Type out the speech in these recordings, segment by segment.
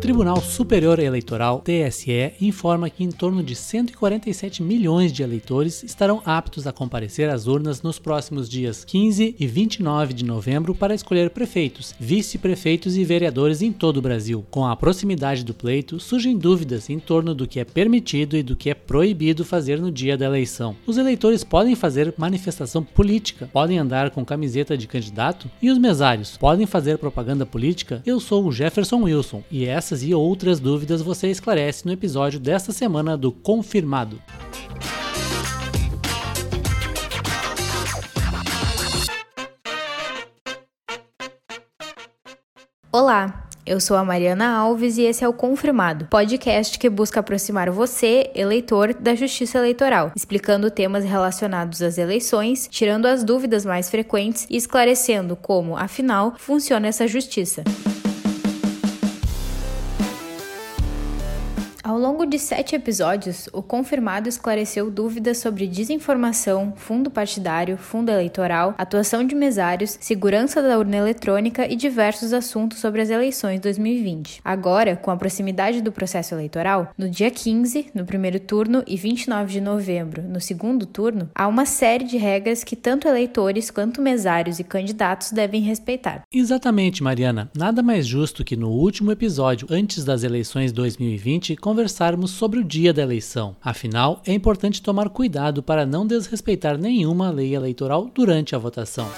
Tribunal Superior Eleitoral, TSE, informa que em torno de 147 milhões de eleitores estarão aptos a comparecer às urnas nos próximos dias 15 e 29 de novembro para escolher prefeitos, vice-prefeitos e vereadores em todo o Brasil. Com a proximidade do pleito, surgem dúvidas em torno do que é permitido e do que é proibido fazer no dia da eleição. Os eleitores podem fazer manifestação política, podem andar com camiseta de candidato e os mesários podem fazer propaganda política? Eu sou o Jefferson Wilson e essas e outras dúvidas você esclarece no episódio desta semana do Confirmado. Olá, eu sou a Mariana Alves e esse é o Confirmado, podcast que busca aproximar você, eleitor, da justiça eleitoral, explicando temas relacionados às eleições, tirando as dúvidas mais frequentes e esclarecendo como, afinal, funciona essa justiça. Longo de sete episódios, o confirmado esclareceu dúvidas sobre desinformação, fundo partidário, fundo eleitoral, atuação de mesários, segurança da urna eletrônica e diversos assuntos sobre as eleições 2020. Agora, com a proximidade do processo eleitoral, no dia 15, no primeiro turno, e 29 de novembro, no segundo turno, há uma série de regras que tanto eleitores quanto mesários e candidatos devem respeitar. Exatamente, Mariana. Nada mais justo que no último episódio, antes das eleições 2020, sobre o dia da eleição. Afinal, é importante tomar cuidado para não desrespeitar nenhuma lei eleitoral durante a votação.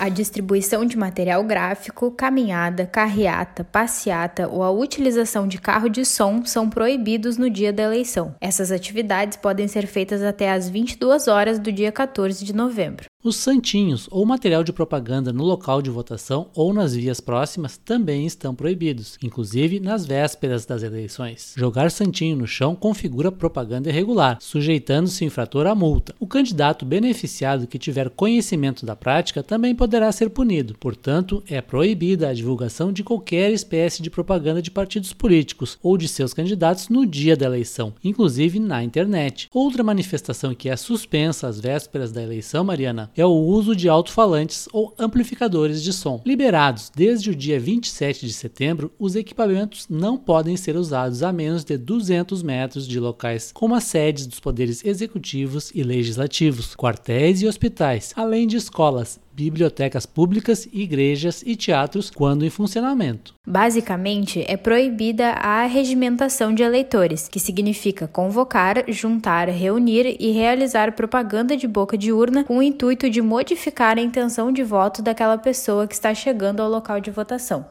a distribuição de material gráfico, caminhada, carreata, passeata ou a utilização de carro de som são proibidos no dia da eleição. Essas atividades podem ser feitas até às 22 horas do dia 14 de novembro. Os santinhos ou material de propaganda no local de votação ou nas vias próximas também estão proibidos, inclusive nas vésperas das eleições. Jogar santinho no chão configura propaganda irregular, sujeitando-se o infrator à multa. O candidato beneficiado que tiver conhecimento da prática também poderá ser punido. Portanto, é proibida a divulgação de qualquer espécie de propaganda de partidos políticos ou de seus candidatos no dia da eleição, inclusive na internet. Outra manifestação que é suspensa às vésperas da eleição, Mariana, é o uso de alto-falantes ou amplificadores de som. Liberados desde o dia 27 de setembro, os equipamentos não podem ser usados a menos de 200 metros de locais como as sedes dos poderes executivos e legislativos, quartéis e hospitais, além de escolas, bibliotecas públicas, igrejas e teatros quando em funcionamento. Basicamente, é proibida a regimentação de eleitores, que significa convocar, juntar, reunir e realizar propaganda de boca de urna com o intuito de modificar a intenção de voto daquela pessoa que está chegando ao local de votação.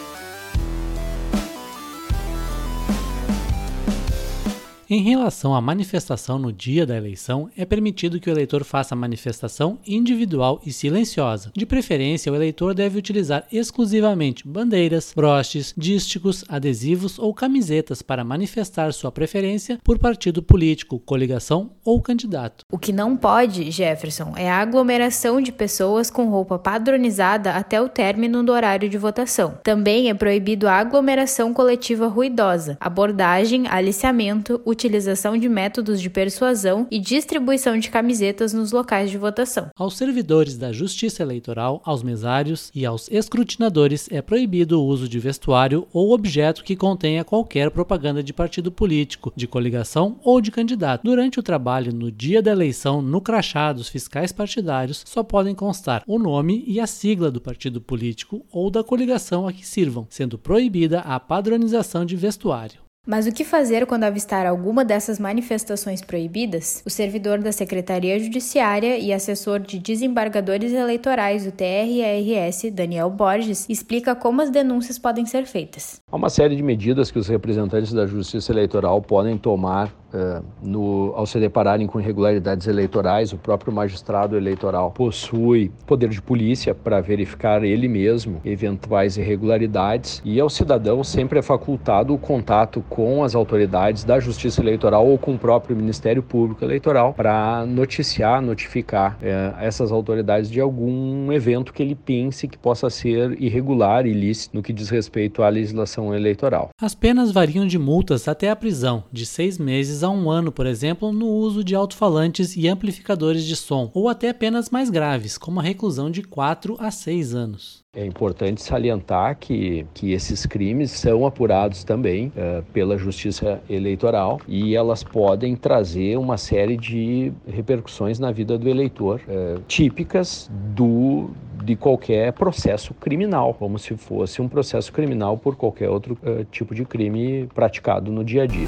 Em relação à manifestação no dia da eleição, é permitido que o eleitor faça manifestação individual e silenciosa. De preferência, o eleitor deve utilizar exclusivamente bandeiras, broches, dísticos, adesivos ou camisetas para manifestar sua preferência por partido político, coligação ou candidato. O que não pode, Jefferson, é a aglomeração de pessoas com roupa padronizada até o término do horário de votação. Também é proibido a aglomeração coletiva ruidosa, abordagem, aliciamento, de métodos de persuasão e distribuição de camisetas nos locais de votação. Aos servidores da Justiça Eleitoral, aos mesários e aos escrutinadores é proibido o uso de vestuário ou objeto que contenha qualquer propaganda de partido político, de coligação ou de candidato. Durante o trabalho no dia da eleição, no crachá dos fiscais partidários, só podem constar o nome e a sigla do partido político ou da coligação a que sirvam, sendo proibida a padronização de vestuário. Mas o que fazer quando avistar alguma dessas manifestações proibidas? O servidor da Secretaria Judiciária e assessor de desembargadores eleitorais do TRRS, Daniel Borges, explica como as denúncias podem ser feitas. Há uma série de medidas que os representantes da Justiça Eleitoral podem tomar Uh, no, ao se depararem com irregularidades eleitorais, o próprio magistrado eleitoral possui poder de polícia para verificar ele mesmo eventuais irregularidades e ao cidadão sempre é facultado o contato com as autoridades da Justiça Eleitoral ou com o próprio Ministério Público Eleitoral para noticiar, notificar uh, essas autoridades de algum evento que ele pense que possa ser irregular, ilícito no que diz respeito à legislação eleitoral. As penas variam de multas até a prisão de seis meses vezes a um ano, por exemplo, no uso de alto-falantes e amplificadores de som, ou até penas mais graves, como a reclusão de 4 a 6 anos. É importante salientar que, que esses crimes são apurados também uh, pela Justiça Eleitoral e elas podem trazer uma série de repercussões na vida do eleitor, uh, típicas do, de qualquer processo criminal, como se fosse um processo criminal por qualquer outro uh, tipo de crime praticado no dia a dia.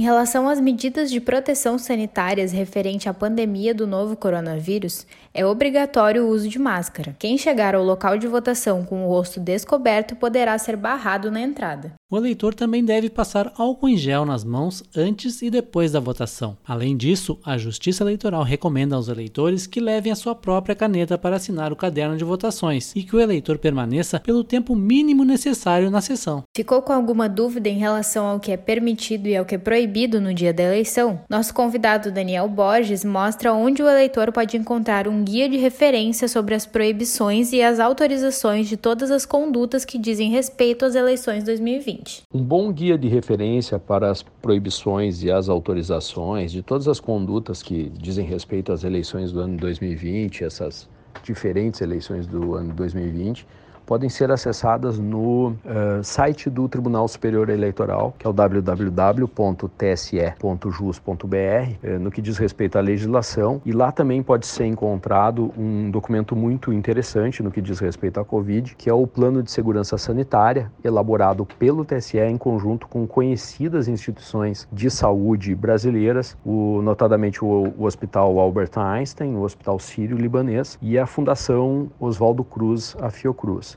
Em relação às medidas de proteção sanitárias referente à pandemia do novo coronavírus, é obrigatório o uso de máscara. Quem chegar ao local de votação com o rosto descoberto poderá ser barrado na entrada. O eleitor também deve passar álcool em gel nas mãos antes e depois da votação. Além disso, a Justiça Eleitoral recomenda aos eleitores que levem a sua própria caneta para assinar o caderno de votações e que o eleitor permaneça pelo tempo mínimo necessário na sessão. Ficou com alguma dúvida em relação ao que é permitido e ao que é proibido no dia da eleição? Nosso convidado Daniel Borges mostra onde o eleitor pode encontrar um guia de referência sobre as proibições e as autorizações de todas as condutas que dizem respeito às eleições 2020. Um bom guia de referência para as proibições e as autorizações de todas as condutas que dizem respeito às eleições do ano 2020, essas diferentes eleições do ano 2020 podem ser acessadas no uh, site do Tribunal Superior Eleitoral, que é o www.tse.jus.br, uh, no que diz respeito à legislação. E lá também pode ser encontrado um documento muito interessante no que diz respeito à Covid, que é o Plano de Segurança Sanitária, elaborado pelo TSE em conjunto com conhecidas instituições de saúde brasileiras, o, notadamente o, o Hospital Albert Einstein, o Hospital Sírio-Libanês e a Fundação Oswaldo Cruz, a Fiocruz.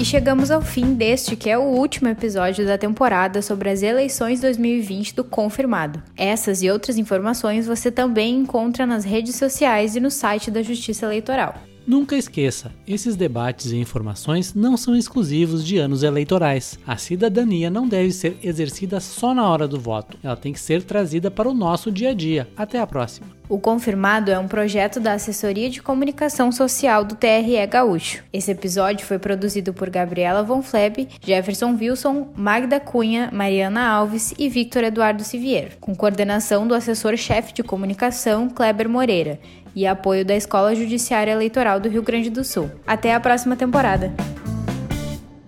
E chegamos ao fim deste, que é o último episódio da temporada sobre as eleições 2020 do Confirmado. Essas e outras informações você também encontra nas redes sociais e no site da Justiça Eleitoral. Nunca esqueça, esses debates e informações não são exclusivos de anos eleitorais. A cidadania não deve ser exercida só na hora do voto, ela tem que ser trazida para o nosso dia a dia. Até a próxima. O Confirmado é um projeto da Assessoria de Comunicação Social do TRE Gaúcho. Esse episódio foi produzido por Gabriela Von Fleb, Jefferson Wilson, Magda Cunha, Mariana Alves e Victor Eduardo Sivier, com coordenação do assessor-chefe de comunicação Kleber Moreira e apoio da Escola Judiciária Eleitoral do Rio Grande do Sul. Até a próxima temporada!